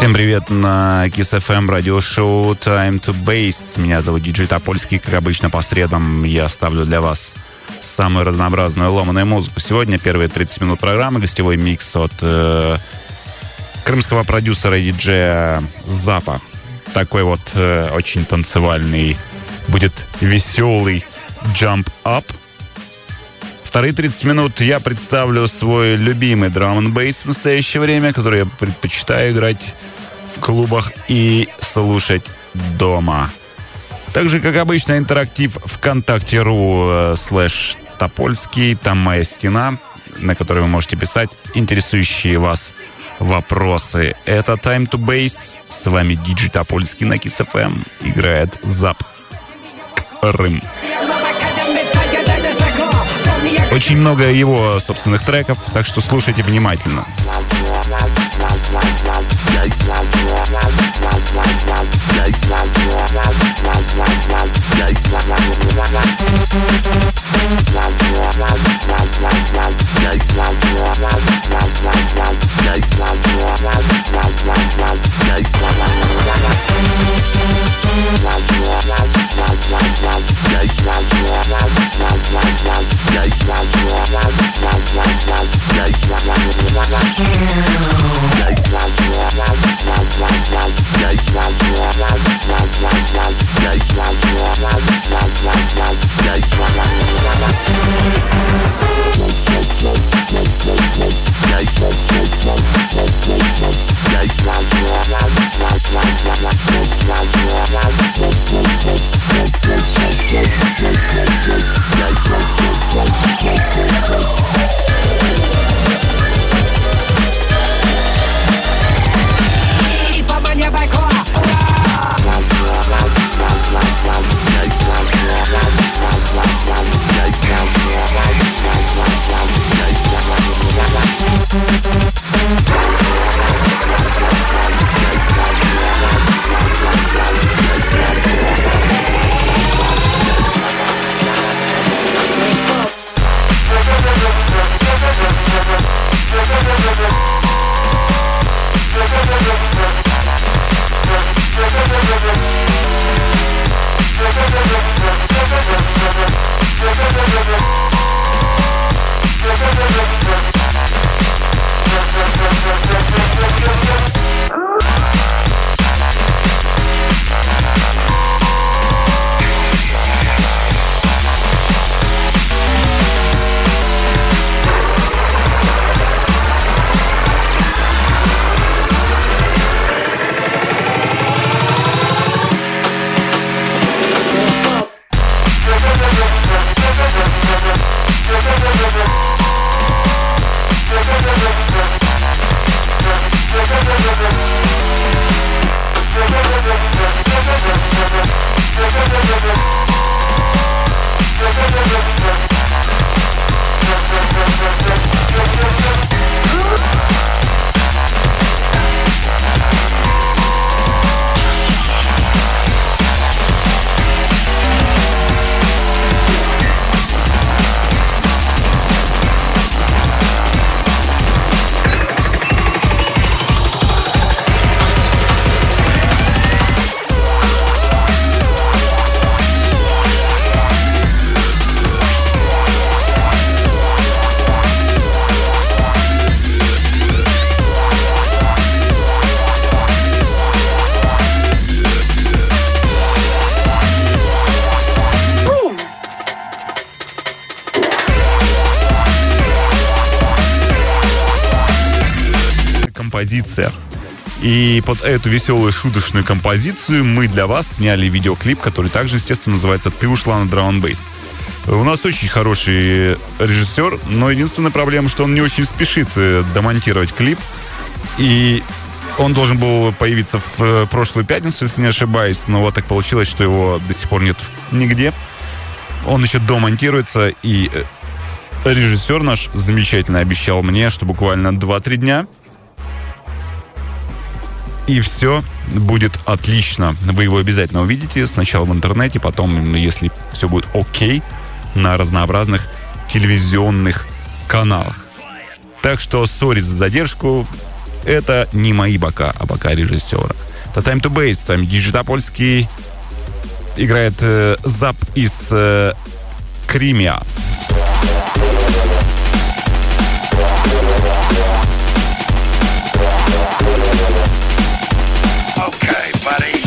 Всем привет на Kiss FM радиошоу Time to Base. Меня зовут Диджей Топольский. Как обычно, по средам я ставлю для вас самую разнообразную ломаную музыку. Сегодня первые 30 минут программы, гостевой микс от э, крымского продюсера и диджея Запа. Такой вот э, очень танцевальный, будет веселый jump up. Вторые 30 минут я представлю свой любимый драм н бейс в настоящее время, который я предпочитаю играть в клубах и слушать дома. Также, как обычно, интерактив ВКонтакте.ру э, слэш Топольский. Там моя стена, на которой вы можете писать интересующие вас вопросы. Это Time to Base. С вами Диджи Топольский на Kiss FM. Играет Зап Рым. Очень много его собственных треков, так что слушайте внимательно. Like, like, композиция. И под эту веселую шуточную композицию мы для вас сняли видеоклип, который также, естественно, называется «Ты ушла на драм бейс У нас очень хороший режиссер, но единственная проблема, что он не очень спешит э, домонтировать клип. И он должен был появиться в э, прошлую пятницу, если не ошибаюсь, но вот так получилось, что его до сих пор нет нигде. Он еще домонтируется, и э, режиссер наш замечательно обещал мне, что буквально 2-3 дня и все будет отлично. Вы его обязательно увидите сначала в интернете, потом, если все будет окей, на разнообразных телевизионных каналах. Так что, сори за задержку. Это не мои бока, а бока режиссера. Это Time to Base, сами Диджитапольский играет э, зап из э, Кримия. everybody.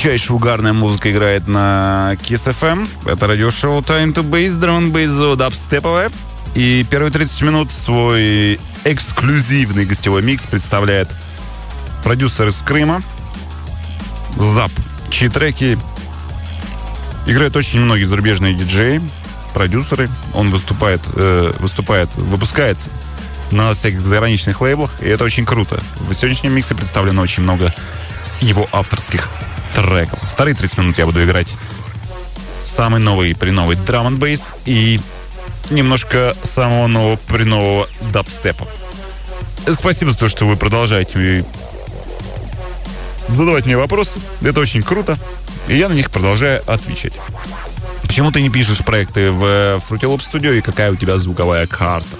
Дичайшая угарная музыка играет на Kiss FM. Это радиошоу Time to Base, дрон бейзо, дабстеповая. И первые 30 минут свой эксклюзивный гостевой микс представляет продюсер из Крыма, Зап, чьи треки играют очень многие зарубежные диджеи, продюсеры. Он выступает, э, выступает, выпускается на всяких заграничных лейблах, и это очень круто. В сегодняшнем миксе представлено очень много его авторских треков. Вторые 30 минут я буду играть самый новый при новый драм н бейс и немножко самого нового при нового дабстепа. Спасибо за то, что вы продолжаете задавать мне вопросы. Это очень круто. И я на них продолжаю отвечать. Почему ты не пишешь проекты в Fruity Loops Studio и какая у тебя звуковая карта?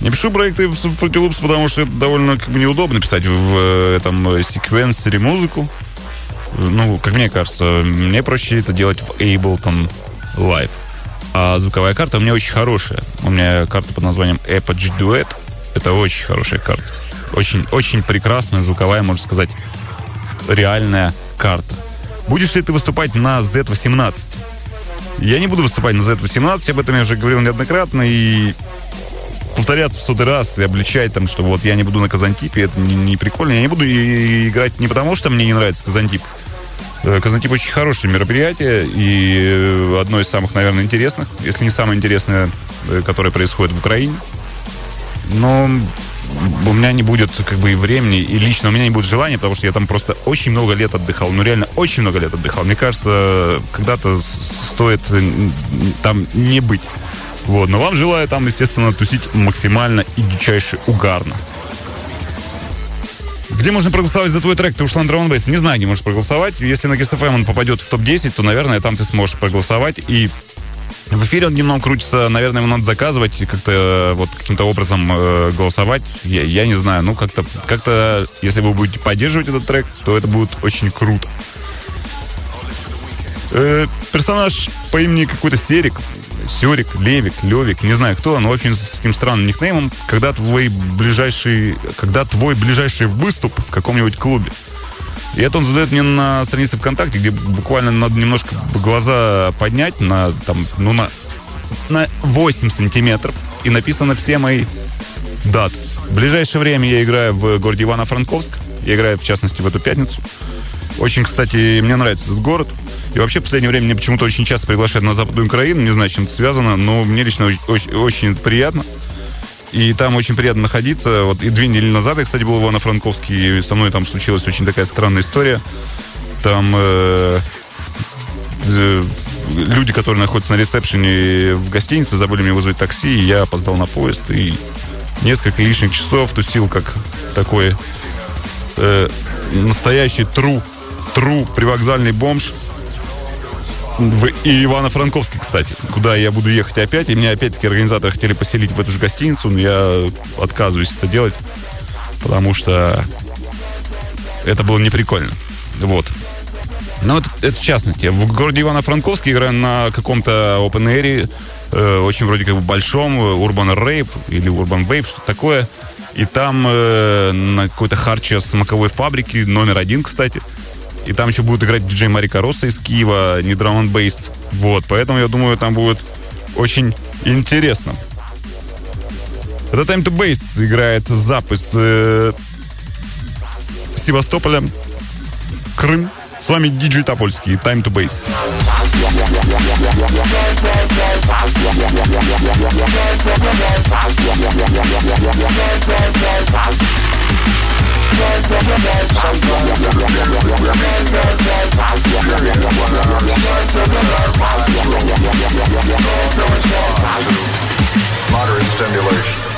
Не пишу проекты в Fruity Loops, потому что это довольно как бы неудобно писать в этом секвенсоре музыку ну, как мне кажется, мне проще это делать в Ableton Live. А звуковая карта у меня очень хорошая. У меня карта под названием Apogee Duet. Это очень хорошая карта. Очень, очень прекрасная звуковая, можно сказать, реальная карта. Будешь ли ты выступать на Z18? Я не буду выступать на Z18, об этом я уже говорил неоднократно, и повторяться в сотый раз и обличать там, что вот я не буду на Казантипе, это не, не прикольно. Я не буду играть не потому, что мне не нравится Казантип, Казантип очень хорошее мероприятие и э, одно из самых, наверное, интересных, если не самое интересное, э, которое происходит в Украине. Но у меня не будет как бы и времени, и лично у меня не будет желания, потому что я там просто очень много лет отдыхал. Ну, реально, очень много лет отдыхал. Мне кажется, когда-то стоит там не быть. Вот. Но вам желаю там, естественно, тусить максимально и дичайше угарно. Где можно проголосовать за твой трек? Ты ушла на дрон Не знаю, где можешь проголосовать. Если на KSFM он попадет в топ-10, то, наверное, там ты сможешь проголосовать. И в эфире он дневном крутится, наверное, его надо заказывать как-то э, вот каким-то образом э, голосовать. Я, я не знаю, ну как-то, как-то, если вы будете поддерживать этот трек, то это будет очень круто. Э, персонаж по имени какой-то Серик, Сюрик, Левик, Левик, не знаю кто, но очень с таким странным никнеймом, когда твой ближайший, когда твой ближайший выступ в каком-нибудь клубе. И это он задает мне на странице ВКонтакте, где буквально надо немножко глаза поднять на, там, ну, на, на 8 сантиметров. И написано все мои даты. В ближайшее время я играю в городе Ивано-Франковск. Я играю, в частности, в эту пятницу. Очень, кстати, мне нравится этот город. И вообще, в последнее время мне почему-то очень часто приглашают на Западную Украину. Не знаю, с чем это связано, но мне лично очень, очень приятно. И там очень приятно находиться. Вот и две недели назад я, кстати, был в Ивано-Франковске, и со мной там случилась очень такая странная история. Там э, э, люди, которые находятся на ресепшене в гостинице, забыли мне вызвать такси, и я опоздал на поезд, и несколько лишних часов тусил как такой э, настоящий тру, тру привокзальный бомж в Ивано-Франковске, кстати, куда я буду ехать опять. И меня опять-таки организаторы хотели поселить в эту же гостиницу, но я отказываюсь это делать, потому что это было неприкольно. Вот. Ну, это, это в частности. В городе Ивано-Франковске играю на каком-то open air, э, очень вроде как бы большом, Urban Rave или Urban Wave, что такое. И там э, на какой-то харче смаковой фабрики, номер один, кстати, и там еще будет играть диджей Марика Росса из Киева, не драм бейс. Вот, поэтому я думаю, там будет очень интересно. Это Time to Bass играет запись э, Севастополя, Крым. С вами диджей Топольский, Time to Bass. Moderate stimulation.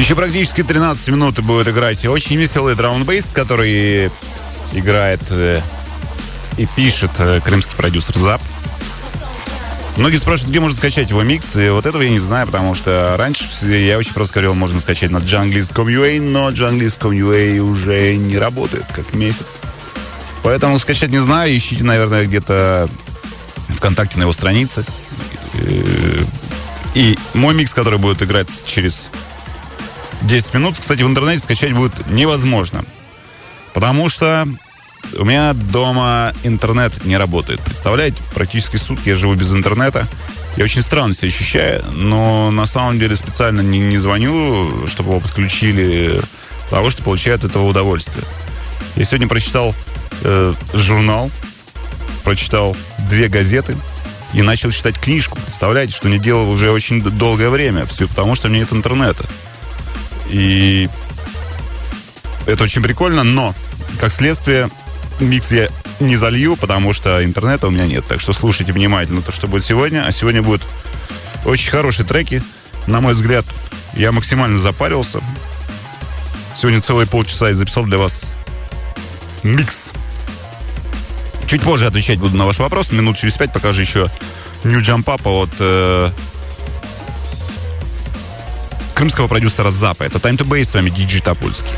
Еще практически 13 минут будет играть очень веселый драм-бейс, который играет э, и пишет э, крымский продюсер ЗАП. Многие спрашивают, где можно скачать его микс, и вот этого я не знаю, потому что раньше я очень просто говорил, можно скачать на junglist.com.ua, но junglist.com.ua уже не работает как месяц. Поэтому скачать не знаю, ищите, наверное, где-то ВКонтакте на его странице. Э, и мой микс, который будет играть через 10 минут, кстати, в интернете скачать будет невозможно. Потому что у меня дома интернет не работает. Представляете, практически сутки я живу без интернета. Я очень странно себя ощущаю, но на самом деле специально не, не звоню, чтобы его подключили, того, что получают этого удовольствие. Я сегодня прочитал э, журнал, прочитал две газеты и начал читать книжку. Представляете, что не делал уже очень долгое время. Все потому, что у меня нет интернета. И это очень прикольно, но, как следствие, микс я не залью, потому что интернета у меня нет. Так что слушайте внимательно то, что будет сегодня. А сегодня будут очень хорошие треки. На мой взгляд, я максимально запарился. Сегодня целые полчаса я записал для вас микс. Чуть позже отвечать буду на ваш вопрос. Минут через пять покажу еще New Jump Up от э, крымского продюсера Запа. Это Time to Base, с вами Диджи Топольский.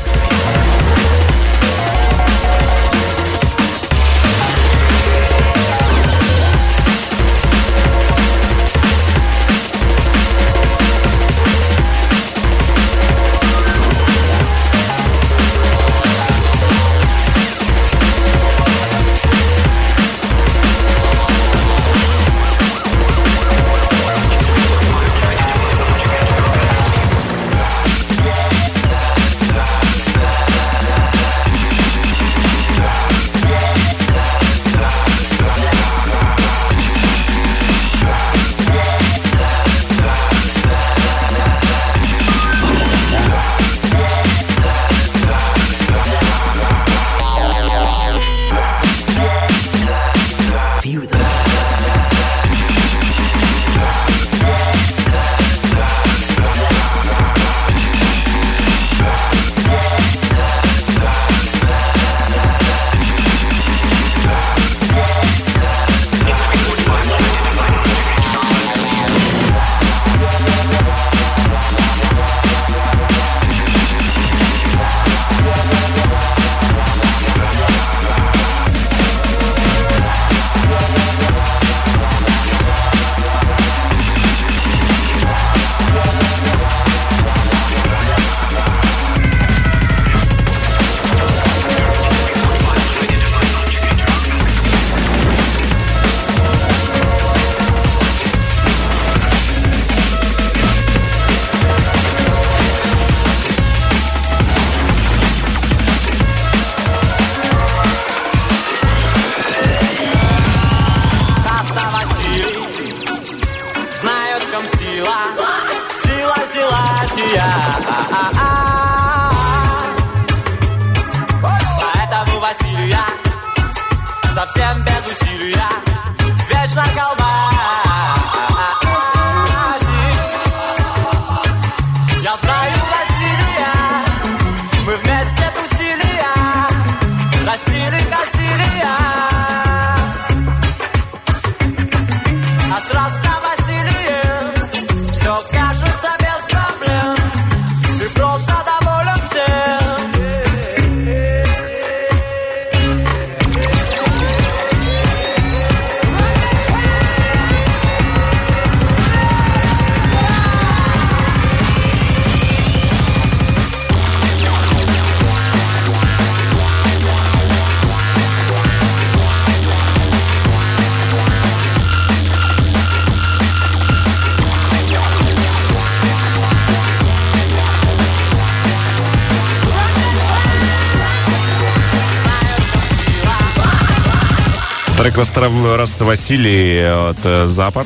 Трек Раст Василий от э, Запад.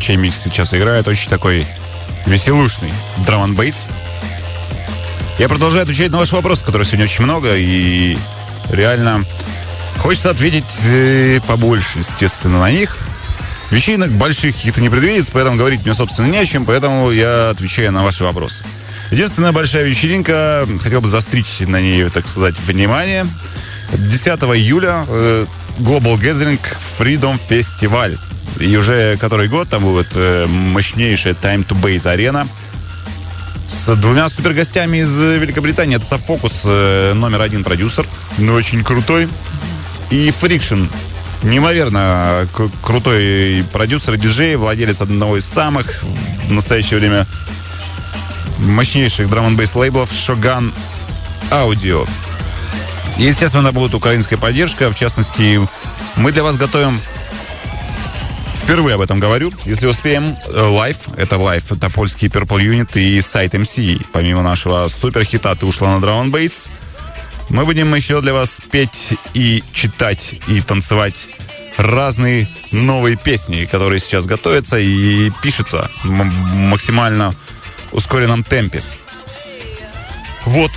Чей микс сейчас играет. Очень такой веселушный драм бейс. Я продолжаю отвечать на ваши вопросы, которые сегодня очень много. И реально хочется ответить э, побольше, естественно, на них. Вечеринок больших каких-то не предвидится, поэтому говорить мне, собственно, не о чем, поэтому я отвечаю на ваши вопросы. Единственная большая вечеринка, хотел бы застричь на ней, так сказать, внимание. 10 июля э, Global Gathering Freedom Festival. И уже который год там будет э, мощнейшая Time to Base арена с двумя супергостями из Великобритании. Это Софокус, э, номер один продюсер, но очень крутой. И Friction, неимоверно крутой продюсер диджей, владелец одного из самых в настоящее время мощнейших драм н лейблов Shogun Audio. Естественно, будет украинская поддержка. В частности, мы для вас готовим Впервые об этом говорю. Если успеем, live, это live, это Тапольский Purple Unit и Side MC. Помимо нашего суперхита «Ты ушла на drum bass мы будем еще для вас петь и читать и танцевать разные новые песни, которые сейчас готовятся и пишутся в максимально ускоренном темпе. Вот.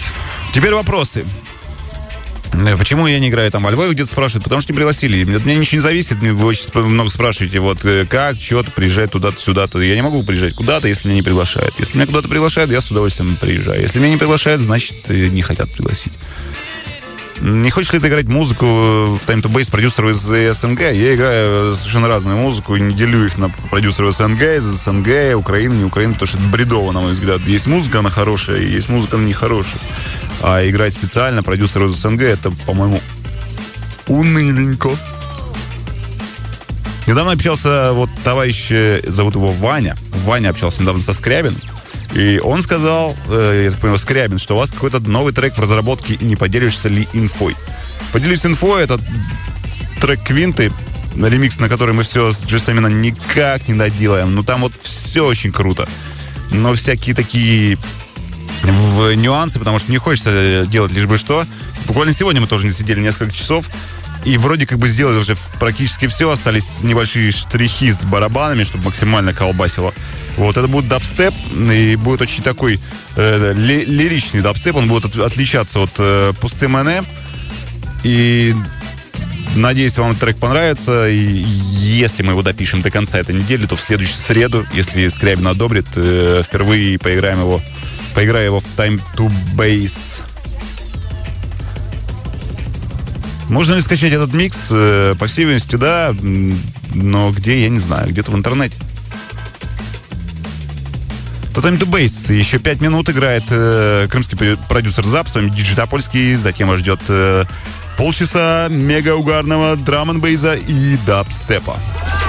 Теперь вопросы. Э, почему я не играю там во Львове, где-то спрашивают, потому что не пригласили. От меня ничего не зависит, вы очень много спрашиваете, вот э, как, что-то, приезжать туда-то, сюда-то. Я не могу приезжать куда-то, если меня не приглашают. Если меня куда-то приглашают, я с удовольствием приезжаю. Если меня не приглашают, значит, э, не хотят пригласить. Не хочешь ли ты играть музыку в Time to Base продюсеров из СНГ? Я играю совершенно разную музыку, не делю их на продюсеров СНГ, из СНГ, Украины, не Украины, потому что это бредово, на мой взгляд. Есть музыка, она хорошая, есть музыка, она нехорошая. А играть специально продюсер из СНГ, это, по-моему, уныленько. Недавно общался вот товарищ, э, зовут его Ваня. Ваня общался недавно со Скрябин. И он сказал, э, я так понял, Скрябин, что у вас какой-то новый трек в разработке, и не поделишься ли инфой. Поделюсь инфой, это трек Квинты, ремикс, на который мы все с Джессамина никак не доделаем. Ну там вот все очень круто. Но всякие такие в нюансы, потому что не хочется делать лишь бы что. Буквально сегодня мы тоже не сидели несколько часов. И вроде как бы сделали уже практически все. Остались небольшие штрихи с барабанами, чтобы максимально колбасило. Вот, это будет дабстеп, и будет очень такой э, ли, лиричный дабстеп. Он будет от, отличаться от э, пусты Мэне. И Надеюсь, вам трек понравится. И если мы его допишем до конца этой недели, то в следующую среду, если Скрябин одобрит, э, впервые поиграем его Поиграю его в Time to Base. Можно ли скачать этот микс? Э, по всей видимости, да. Но где, я не знаю. Где-то в интернете. Time to Base. Еще пять минут играет э, крымский продюсер ЗАП, с вами Диджитапольский. Затем вас ждет э, полчаса мега угарного драм н бейза и дабстепа. Красиво